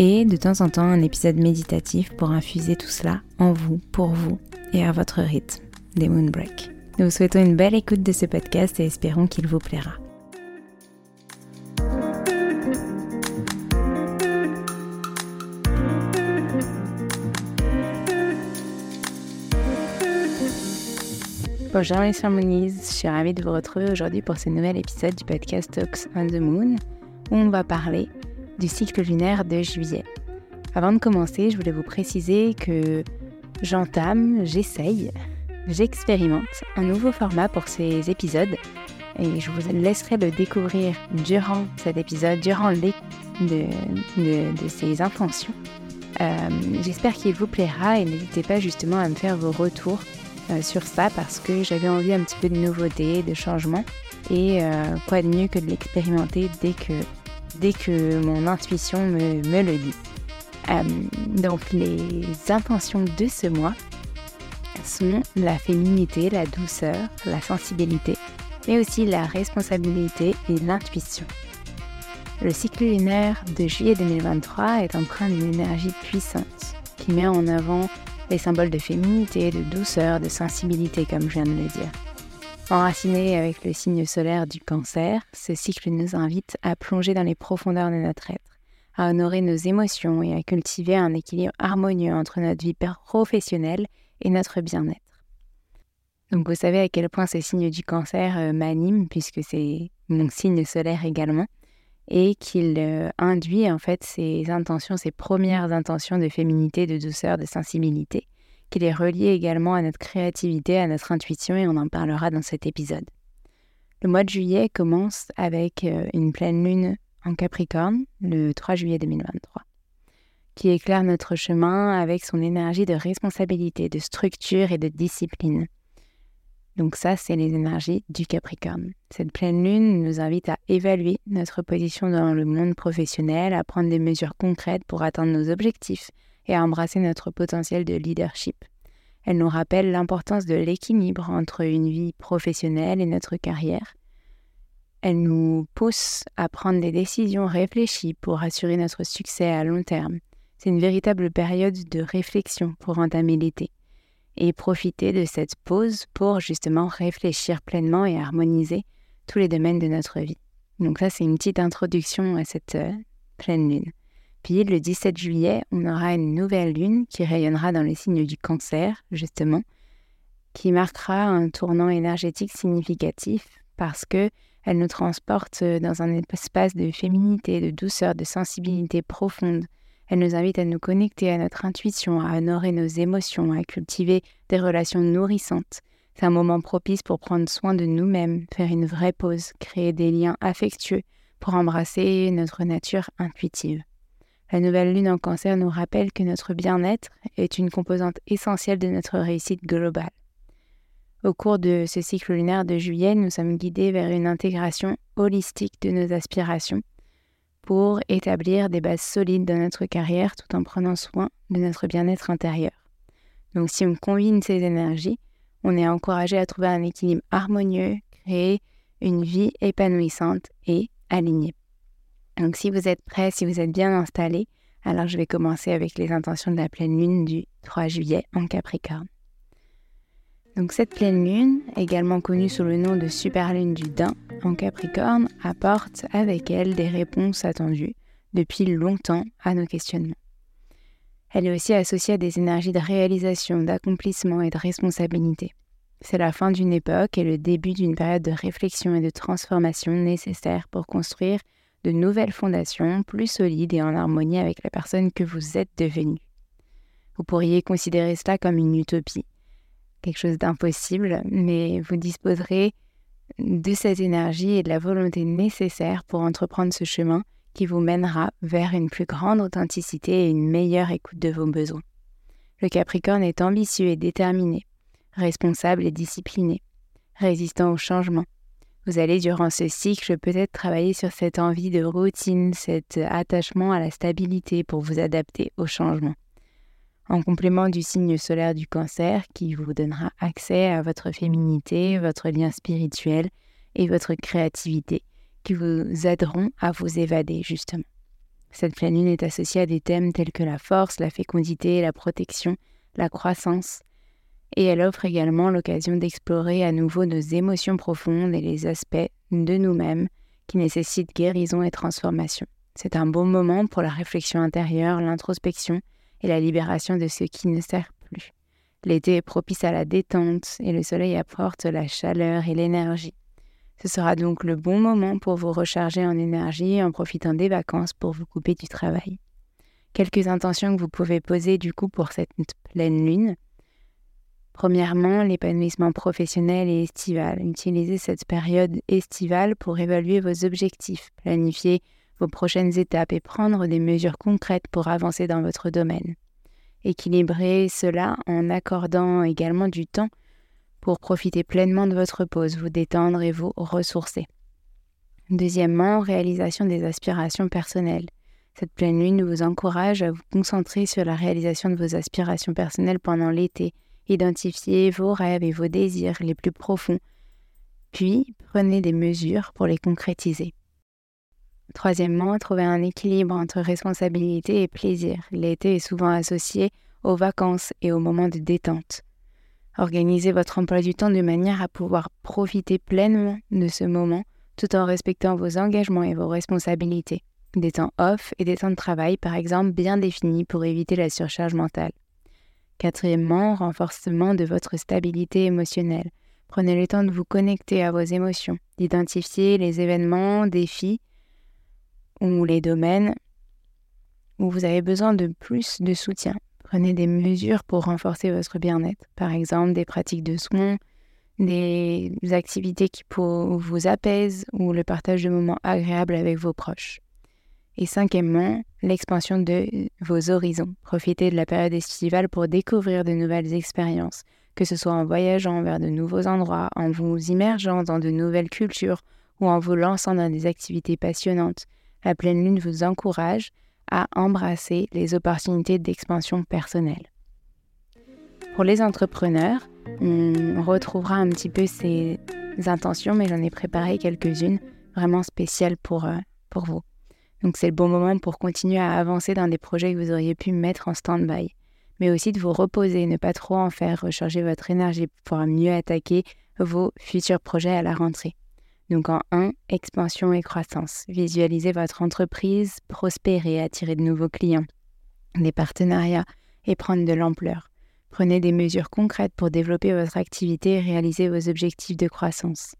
et de temps en temps un épisode méditatif pour infuser tout cela en vous, pour vous et à votre rythme, des Moon Break. Nous vous souhaitons une belle écoute de ce podcast et espérons qu'il vous plaira. Bonjour les harmonies, je suis ravie de vous retrouver aujourd'hui pour ce nouvel épisode du podcast Talks on the Moon où on va parler du cycle lunaire de juillet. Avant de commencer, je voulais vous préciser que j'entame, j'essaye, j'expérimente un nouveau format pour ces épisodes et je vous laisserai le découvrir durant cet épisode, durant de, de ces intentions. Euh, J'espère qu'il vous plaira et n'hésitez pas justement à me faire vos retours euh, sur ça parce que j'avais envie un petit peu de nouveauté, de changement et euh, quoi de mieux que de l'expérimenter dès que, dès que mon intuition me, le dit. Euh, donc les intentions de ce mois sont la féminité, la douceur, la sensibilité, mais aussi la responsabilité et l'intuition. Le cycle lunaire de juillet 2023 est empreint d'une énergie puissante qui met en avant les symboles de féminité, de douceur, de sensibilité, comme je viens de le dire. Enraciné avec le signe solaire du cancer, ce cycle nous invite à plonger dans les profondeurs de notre être, à honorer nos émotions et à cultiver un équilibre harmonieux entre notre vie professionnelle et notre bien-être. Donc vous savez à quel point ce signe du cancer euh, m'anime, puisque c'est mon signe solaire également et qu'il euh, induit en fait ses intentions, ses premières intentions de féminité, de douceur, de sensibilité, qu'il est relié également à notre créativité, à notre intuition et on en parlera dans cet épisode. Le mois de juillet commence avec euh, une pleine lune en Capricorne le 3 juillet 2023, qui éclaire notre chemin avec son énergie de responsabilité, de structure et de discipline. Donc ça, c'est les énergies du Capricorne. Cette pleine lune nous invite à évaluer notre position dans le monde professionnel, à prendre des mesures concrètes pour atteindre nos objectifs et à embrasser notre potentiel de leadership. Elle nous rappelle l'importance de l'équilibre entre une vie professionnelle et notre carrière. Elle nous pousse à prendre des décisions réfléchies pour assurer notre succès à long terme. C'est une véritable période de réflexion pour entamer l'été et profiter de cette pause pour justement réfléchir pleinement et harmoniser tous les domaines de notre vie. Donc ça, c'est une petite introduction à cette euh, pleine lune. Puis le 17 juillet, on aura une nouvelle lune qui rayonnera dans les signes du cancer, justement, qui marquera un tournant énergétique significatif parce que elle nous transporte dans un espace de féminité, de douceur, de sensibilité profonde. Elle nous invite à nous connecter à notre intuition, à honorer nos émotions, à cultiver des relations nourrissantes. C'est un moment propice pour prendre soin de nous-mêmes, faire une vraie pause, créer des liens affectueux pour embrasser notre nature intuitive. La nouvelle lune en cancer nous rappelle que notre bien-être est une composante essentielle de notre réussite globale. Au cours de ce cycle lunaire de juillet, nous sommes guidés vers une intégration holistique de nos aspirations pour établir des bases solides dans notre carrière tout en prenant soin de notre bien-être intérieur. Donc si on combine ces énergies, on est encouragé à trouver un équilibre harmonieux, créer une vie épanouissante et alignée. Donc si vous êtes prêt, si vous êtes bien installé, alors je vais commencer avec les intentions de la pleine lune du 3 juillet en Capricorne. Donc cette pleine lune, également connue sous le nom de super lune du Dain en Capricorne, apporte avec elle des réponses attendues depuis longtemps à nos questionnements. Elle est aussi associée à des énergies de réalisation, d'accomplissement et de responsabilité. C'est la fin d'une époque et le début d'une période de réflexion et de transformation nécessaire pour construire de nouvelles fondations plus solides et en harmonie avec la personne que vous êtes devenue. Vous pourriez considérer cela comme une utopie, quelque chose d'impossible, mais vous disposerez de cette énergie et de la volonté nécessaire pour entreprendre ce chemin qui vous mènera vers une plus grande authenticité et une meilleure écoute de vos besoins. Le Capricorne est ambitieux et déterminé, responsable et discipliné, résistant au changement, vous allez durant ce cycle peut-être travailler sur cette envie de routine, cet attachement à la stabilité pour vous adapter au changement. En complément du signe solaire du cancer qui vous donnera accès à votre féminité, votre lien spirituel et votre créativité qui vous aideront à vous évader justement. Cette pleine lune est associée à des thèmes tels que la force, la fécondité, la protection, la croissance, et elle offre également l'occasion d'explorer à nouveau nos émotions profondes et les aspects de nous-mêmes qui nécessitent guérison et transformation. C'est un bon moment pour la réflexion intérieure, l'introspection et la libération de ce qui ne sert plus. L'été est propice à la détente et le soleil apporte la chaleur et l'énergie. Ce sera donc le bon moment pour vous recharger en énergie en profitant des vacances pour vous couper du travail. Quelques intentions que vous pouvez poser du coup pour cette pleine lune. Premièrement, l'épanouissement professionnel et estival. Utilisez cette période estivale pour évaluer vos objectifs, planifier vos prochaines étapes et prendre des mesures concrètes pour avancer dans votre domaine. Équilibrez cela en accordant également du temps pour profiter pleinement de votre pause, vous détendre et vous ressourcer. Deuxièmement, réalisation des aspirations personnelles. Cette pleine lune vous encourage à vous concentrer sur la réalisation de vos aspirations personnelles pendant l'été Identifiez vos rêves et vos désirs les plus profonds, puis prenez des mesures pour les concrétiser. Troisièmement, trouvez un équilibre entre responsabilité et plaisir. L'été est souvent associé aux vacances et aux moments de détente. Organisez votre emploi du temps de manière à pouvoir profiter pleinement de ce moment tout en respectant vos engagements et vos responsabilités. Des temps off et des temps de travail, par exemple, bien définis pour éviter la surcharge mentale. Quatrièmement, renforcement de votre stabilité émotionnelle. Prenez le temps de vous connecter à vos émotions, d'identifier les événements, défis ou les domaines où vous avez besoin de plus de soutien. Prenez des mesures pour renforcer votre bien-être, par exemple des pratiques de soins, des activités qui vous apaisent ou le partage de moments agréables avec vos proches. Et cinquièmement, l'expansion de vos horizons. Profitez de la période estivale pour découvrir de nouvelles expériences, que ce soit en voyageant vers de nouveaux endroits, en vous immergeant dans de nouvelles cultures ou en vous lançant dans des activités passionnantes. La pleine lune vous encourage à embrasser les opportunités d'expansion personnelle. Pour les entrepreneurs, on retrouvera un petit peu ces intentions, mais j'en ai préparé quelques-unes vraiment spéciales pour, euh, pour vous. Donc c'est le bon moment pour continuer à avancer dans des projets que vous auriez pu mettre en stand-by, mais aussi de vous reposer, ne pas trop en faire, recharger votre énergie pour mieux attaquer vos futurs projets à la rentrée. Donc en 1, expansion et croissance. Visualisez votre entreprise prospérer, attirer de nouveaux clients, des partenariats et prendre de l'ampleur. Prenez des mesures concrètes pour développer votre activité et réaliser vos objectifs de croissance.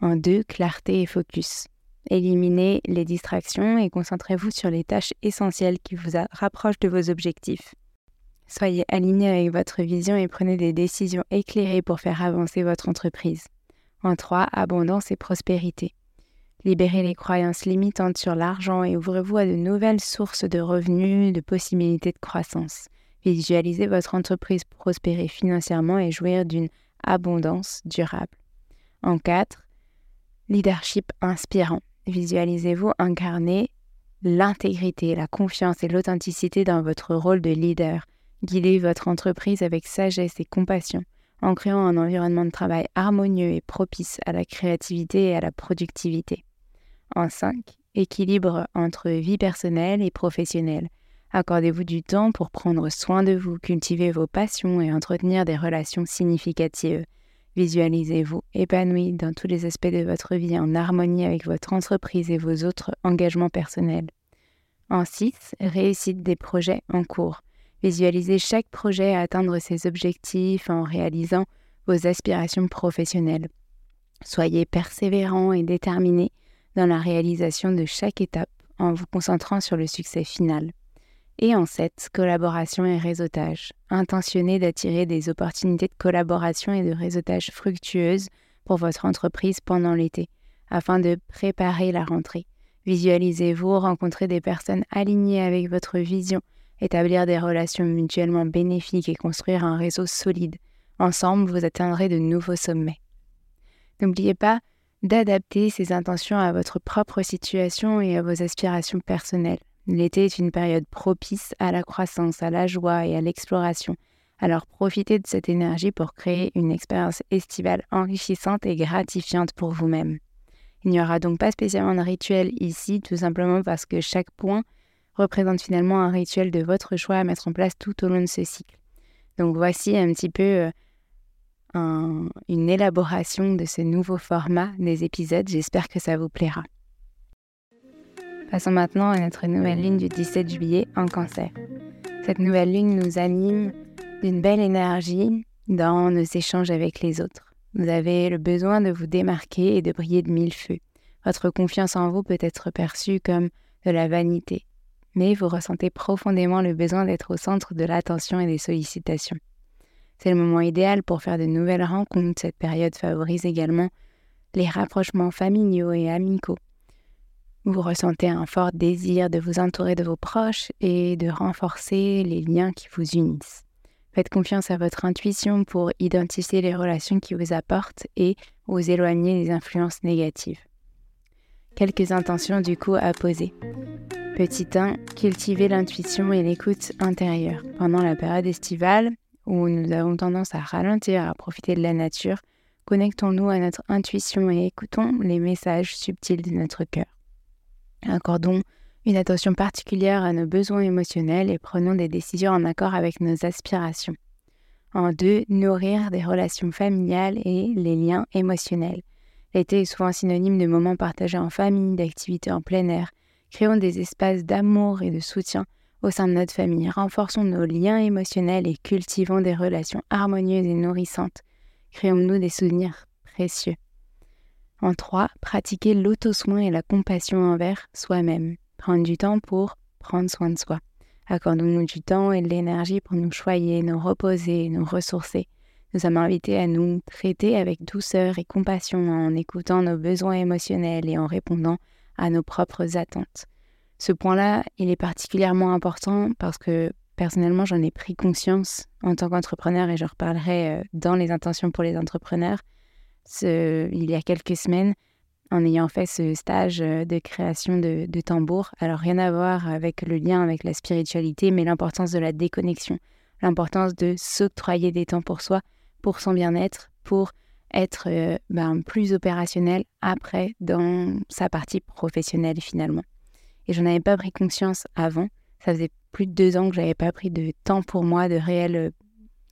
En 2, clarté et focus. Éliminez les distractions et concentrez-vous sur les tâches essentielles qui vous rapprochent de vos objectifs. Soyez aligné avec votre vision et prenez des décisions éclairées pour faire avancer votre entreprise. En 3, abondance et prospérité. Libérez les croyances limitantes sur l'argent et ouvrez-vous à de nouvelles sources de revenus, de possibilités de croissance. Visualisez votre entreprise prospérer financièrement et jouir d'une abondance durable. En 4, leadership inspirant. Visualisez-vous incarner l'intégrité, la confiance et l'authenticité dans votre rôle de leader. Guidez votre entreprise avec sagesse et compassion en créant un environnement de travail harmonieux et propice à la créativité et à la productivité. En 5, équilibre entre vie personnelle et professionnelle. Accordez-vous du temps pour prendre soin de vous, cultiver vos passions et entretenir des relations significatives. Visualisez-vous épanoui dans tous les aspects de votre vie en harmonie avec votre entreprise et vos autres engagements personnels. En 6, réussite des projets en cours. Visualisez chaque projet à atteindre ses objectifs en réalisant vos aspirations professionnelles. Soyez persévérant et déterminé dans la réalisation de chaque étape en vous concentrant sur le succès final. Et en 7, collaboration et réseautage. Intentionnez d'attirer des opportunités de collaboration et de réseautage fructueuses pour votre entreprise pendant l'été, afin de préparer la rentrée. Visualisez-vous rencontrer des personnes alignées avec votre vision établir des relations mutuellement bénéfiques et construire un réseau solide. Ensemble, vous atteindrez de nouveaux sommets. N'oubliez pas d'adapter ces intentions à votre propre situation et à vos aspirations personnelles. L'été est une période propice à la croissance, à la joie et à l'exploration. Alors profitez de cette énergie pour créer une expérience estivale enrichissante et gratifiante pour vous-même. Il n'y aura donc pas spécialement de rituel ici, tout simplement parce que chaque point représente finalement un rituel de votre choix à mettre en place tout au long de ce cycle. Donc voici un petit peu euh, une élaboration de ce nouveau format des épisodes. J'espère que ça vous plaira. Passons maintenant à notre nouvelle lune du 17 juillet en cancer. Cette nouvelle lune nous anime d'une belle énergie dans nos échanges avec les autres. Vous avez le besoin de vous démarquer et de briller de mille feux. Votre confiance en vous peut être perçue comme de la vanité, mais vous ressentez profondément le besoin d'être au centre de l'attention et des sollicitations. C'est le moment idéal pour faire de nouvelles rencontres. Cette période favorise également les rapprochements familiaux et amicaux. Vous ressentez un fort désir de vous entourer de vos proches et de renforcer les liens qui vous unissent. Faites confiance à votre intuition pour identifier les relations qui vous apportent et vous éloigner des influences négatives. Quelques intentions du coup à poser. Petit 1, cultiver l'intuition et l'écoute intérieure. Pendant la période estivale, où nous avons tendance à ralentir, à profiter de la nature, connectons-nous à notre intuition et écoutons les messages subtils de notre cœur. Accordons une attention particulière à nos besoins émotionnels et prenons des décisions en accord avec nos aspirations. En deux, nourrir des relations familiales et les liens émotionnels. L'été est souvent synonyme de moments partagés en famille, d'activités en plein air, Créons des espaces d'amour et de soutien au sein de notre famille. Renforçons nos liens émotionnels et cultivons des relations harmonieuses et nourrissantes. Créons-nous des souvenirs précieux. En trois, pratiquer l'auto-soin et la compassion envers soi-même. Prendre du temps pour prendre soin de soi. Accordons-nous du temps et de l'énergie pour nous choyer, nous reposer, nous ressourcer. Nous sommes invités à nous traiter avec douceur et compassion en écoutant nos besoins émotionnels et en répondant à nos propres attentes. Ce point-là, il est particulièrement important parce que personnellement, j'en ai pris conscience en tant qu'entrepreneur et je reparlerai euh, dans les intentions pour les entrepreneurs il y a quelques semaines en ayant fait ce stage euh, de création de, de tambour. Alors rien à voir avec le lien avec la spiritualité, mais l'importance de la déconnexion, l'importance de s'octroyer des temps pour soi, pour son bien-être, pour être euh, ben, plus opérationnel après dans sa partie professionnelle finalement. Et j'en avais pas pris conscience avant. Ça faisait plus de deux ans que j'avais pas pris de temps pour moi, de réel euh,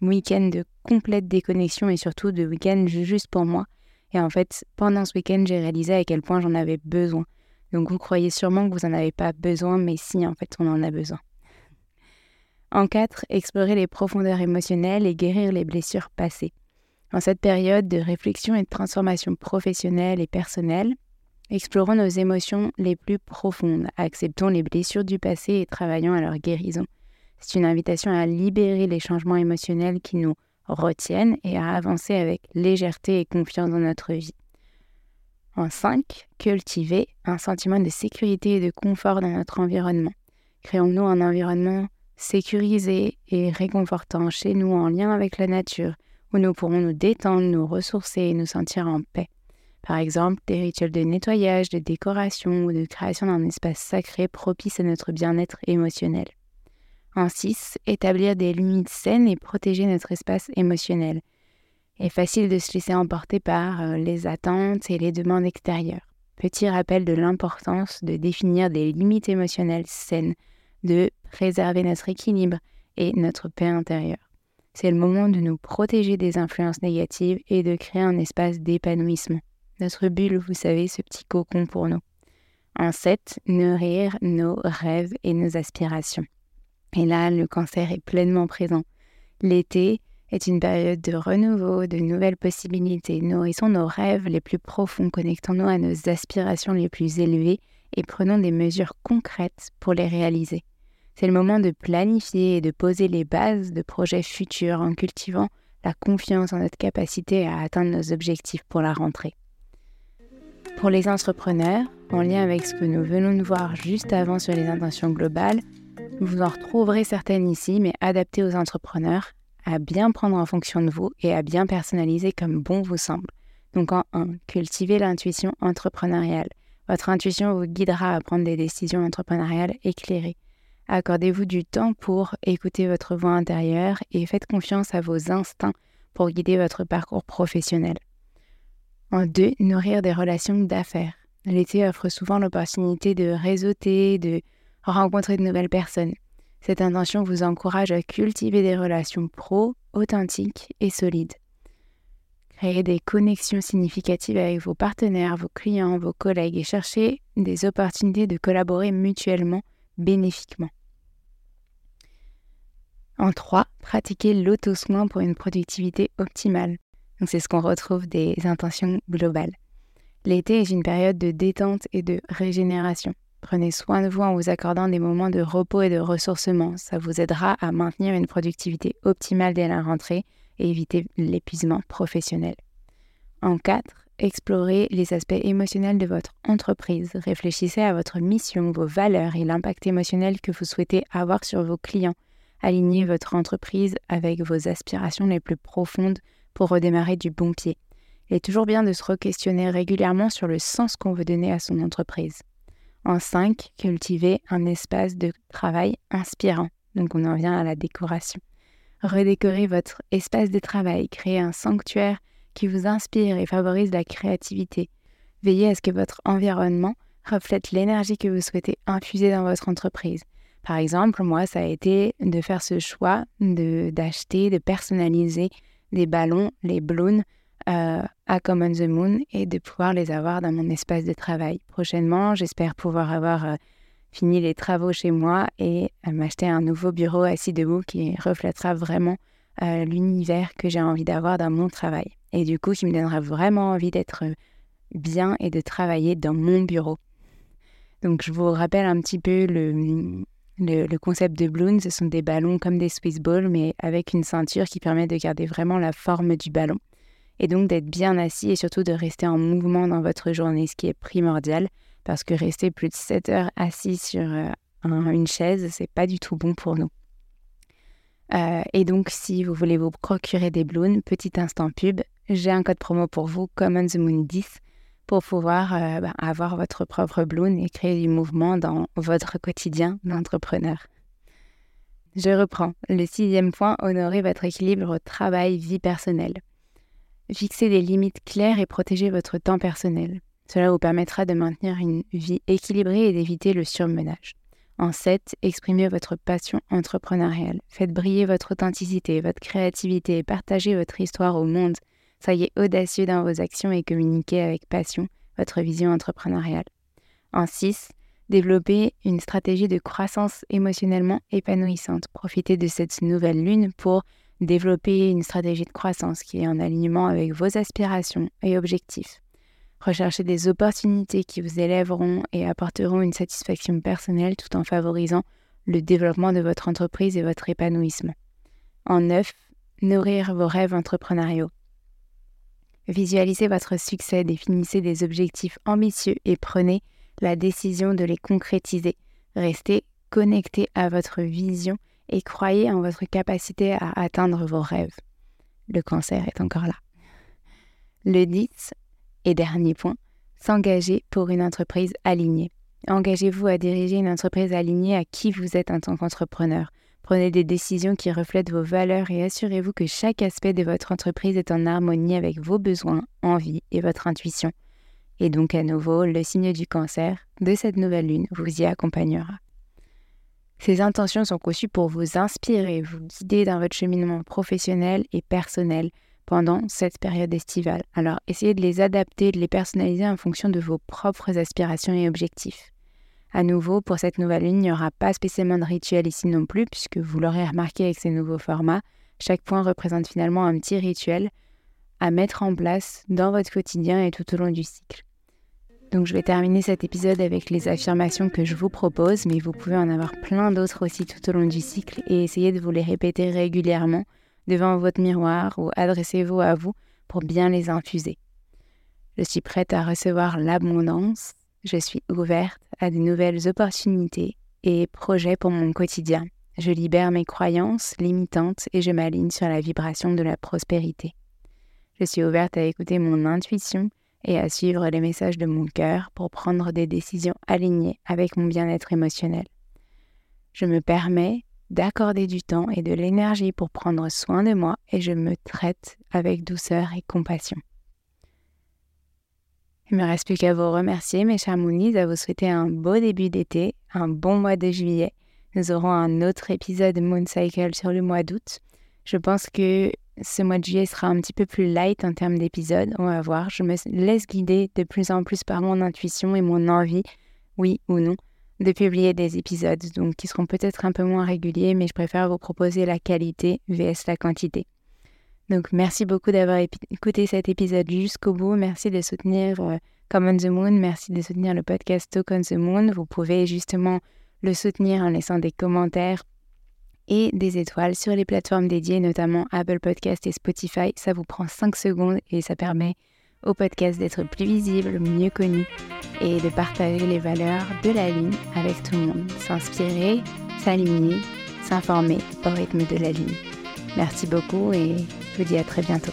week-end de complète déconnexion et surtout de week-end juste pour moi. Et en fait, pendant ce week-end, j'ai réalisé à quel point j'en avais besoin. Donc vous croyez sûrement que vous n'en avez pas besoin, mais si, en fait, on en a besoin. En 4, explorer les profondeurs émotionnelles et guérir les blessures passées. En cette période de réflexion et de transformation professionnelle et personnelle, explorons nos émotions les plus profondes, acceptons les blessures du passé et travaillons à leur guérison. C'est une invitation à libérer les changements émotionnels qui nous retiennent et à avancer avec légèreté et confiance dans notre vie. En 5, cultiver un sentiment de sécurité et de confort dans notre environnement. Créons-nous un environnement sécurisé et réconfortant chez nous en lien avec la nature, où nous pourrons nous détendre, nous ressourcer et nous sentir en paix. Par exemple, des rituels de nettoyage, de décoration ou de création d'un espace sacré propice à notre bien-être émotionnel. En 6, établir des limites saines et protéger notre espace émotionnel. Il est facile de se laisser emporter par euh, les attentes et les demandes extérieures. Petit rappel de l'importance de définir des limites émotionnelles saines, de préserver notre équilibre et notre paix intérieure. C'est le moment de nous protéger des influences négatives et de créer un espace d'épanouissement. Notre bulle, vous savez, ce petit cocon pour nous. En 7, nourrir nos rêves et nos aspirations. Et là, le cancer est pleinement présent. L'été est une période de renouveau, de nouvelles possibilités. Nourrissons nos rêves les plus profonds, connectons-nous à nos aspirations les plus élevées et prenons des mesures concrètes pour les réaliser. C'est le moment de planifier et de poser les bases de projets futurs en cultivant la confiance en notre capacité à atteindre nos objectifs pour la rentrée. Pour les entrepreneurs, en lien avec ce que nous venons de voir juste avant sur les intentions globales, vous en retrouverez certaines ici, mais adaptées aux entrepreneurs, à bien prendre en fonction de vous et à bien personnaliser comme bon vous semble. Donc en 1, cultivez l'intuition entrepreneuriale. Votre intuition vous guidera à prendre des décisions entrepreneuriales éclairées. Accordez-vous du temps pour écouter votre voix intérieure et faites confiance à vos instincts pour guider votre parcours professionnel. En 2, nourrir des relations d'affaires. L'été offre souvent l'opportunité de réseauter, de rencontrer de nouvelles personnes. Cette intention vous encourage à cultiver des relations pro, authentiques et solides. Créer des connexions significatives avec vos partenaires, vos clients, vos collègues et chercher des opportunités de collaborer mutuellement bénéfiquement. En 3, pratiquer l'auto-soin pour une productivité optimale. Donc c'est ce qu'on retrouve des intentions globales. L'été est une période de détente et de régénération. Prenez soin de vous en vous accordant des moments de repos et de ressourcement. Ça vous aidera à maintenir une productivité optimale dès la rentrée et éviter l'épuisement professionnel. En 4, explorez les aspects émotionnels de votre entreprise. Réfléchissez à votre mission, vos valeurs et l'impact émotionnel que vous souhaitez avoir sur vos clients. Alignez votre entreprise avec vos aspirations les plus profondes pour redémarrer du bon pied. Il est toujours bien de se re-questionner régulièrement sur le sens qu'on veut donner à son entreprise. En 5, cultiver un espace de travail inspirant. Donc on en vient à la décoration. Redécorez votre espace de travail, créez un sanctuaire qui vous inspire et favorise la créativité. Veillez à ce que votre environnement reflète l'énergie que vous souhaitez infuser dans votre entreprise. Par exemple, moi, ça a été de faire ce choix d'acheter, de personnaliser des ballons, les balloons, euh, à Common the Moon et de pouvoir les avoir dans mon espace de travail. Prochainement, j'espère pouvoir avoir euh, fini les travaux chez moi et euh, m'acheter un nouveau bureau assis debout qui reflètera vraiment l'univers que j'ai envie d'avoir dans mon travail. Et du coup, qui me donnera vraiment envie d'être bien et de travailler dans mon bureau. Donc, je vous rappelle un petit peu le, concept de balloon. Ce sont des ballons comme des Swiss balls, mais avec une ceinture qui permet de garder vraiment la forme du ballon et donc d'être bien assis et surtout de rester en mouvement dans votre journée, ce qui est primordial parce que rester plus de 7 heures assis sur euh, une chaise, c'est pas du tout bon pour nous. Euh, et donc, si vous voulez vous procurer des balloons, petit instant pub, j'ai un code promo pour vous, Common the Moon 10, pour pouvoir euh, bah, avoir votre propre balloon et créer du mouvement dans votre quotidien d'entrepreneur. Je reprends. Le sixième point, honorer votre équilibre travail-vie personnelle. Fixez des limites claires et protégez votre temps personnel. Cela vous permettra de maintenir une vie équilibrée et d'éviter le surmenage. En 7, exprimez votre passion entrepreneuriale. Faites briller votre authenticité, votre créativité et partagez votre histoire au monde. Soyez audacieux dans vos actions et communiquez avec passion votre vision entrepreneuriale. En 6, développez une stratégie de croissance émotionnellement épanouissante. Profitez de cette nouvelle lune pour développer une stratégie de croissance qui est en alignement avec vos aspirations et objectifs. Recherchez des opportunités qui vous élèveront et apporteront une satisfaction personnelle tout en favorisant le développement de votre entreprise et votre épanouissement. En neuf, nourrir vos rêves entrepreneuriaux. Visualisez votre succès, définissez des objectifs ambitieux et prenez la décision de les concrétiser. Restez connecté à votre vision et croyez en votre capacité à atteindre vos rêves. Le cancer est encore là. Le 10, et dernier point, s'engager pour une entreprise alignée. Engagez-vous à diriger une entreprise alignée à qui vous êtes en tant qu'entrepreneur. Prenez des décisions qui reflètent vos valeurs et assurez-vous que chaque aspect de votre entreprise est en harmonie avec vos besoins, envies et votre intuition. Et donc à nouveau, le signe du cancer de cette nouvelle lune vous y accompagnera. Ces intentions sont conçues pour vous inspirer, vous guider dans votre cheminement professionnel et personnel, pendant cette période estivale. Alors essayez de les adapter, de les personnaliser en fonction de vos propres aspirations et objectifs. À nouveau, pour cette nouvelle ligne, il n'y aura pas spécialement de rituel ici non plus, puisque vous l'aurez remarqué avec ces nouveaux formats, chaque point représente finalement un petit rituel à mettre en place dans votre quotidien et tout au long du cycle. Donc je vais terminer cet épisode avec les affirmations que je vous propose, mais vous pouvez en avoir plein d'autres aussi tout au long du cycle et essayer de vous les répéter régulièrement devant votre miroir ou adressez-vous à vous pour bien les infuser. Je suis prête à recevoir l'abondance, je suis ouverte à de nouvelles opportunités et projets pour mon quotidien. Je libère mes croyances limitantes et je m'aligne sur la vibration de la prospérité. Je suis ouverte à écouter mon intuition et à suivre les messages de mon cœur pour prendre des décisions alignées avec mon bien-être émotionnel. Je me permets d'accorder du temps et de l'énergie pour prendre soin de moi et je me traite avec douceur et compassion. Il me reste plus qu'à vous remercier, mes chers Moonies, à vous souhaiter un beau début d'été, un bon mois de juillet. Nous aurons un autre épisode Moon Cycle sur le mois d'août. Je pense que ce mois de juillet sera un petit peu plus light en termes d'épisodes. On va voir. Je me laisse guider de plus en plus par mon intuition et mon envie, oui ou non, de publier des épisodes, donc qui seront peut-être un peu moins réguliers, mais je préfère vous proposer la qualité vs la quantité. Donc merci beaucoup d'avoir écouté cet épisode jusqu'au bout. Merci de soutenir euh, Common the Moon. Merci de soutenir le podcast Talk on the Moon. Vous pouvez justement le soutenir en laissant des commentaires et des étoiles sur les plateformes dédiées, notamment Apple Podcast et Spotify. Ça vous prend 5 secondes et ça permet au podcast d'être plus visible, mieux connu et de partager les valeurs de la ligne avec tout le monde. S'inspirer, s'aligner, s'informer au rythme de la ligne. Merci beaucoup et je vous dis à très bientôt.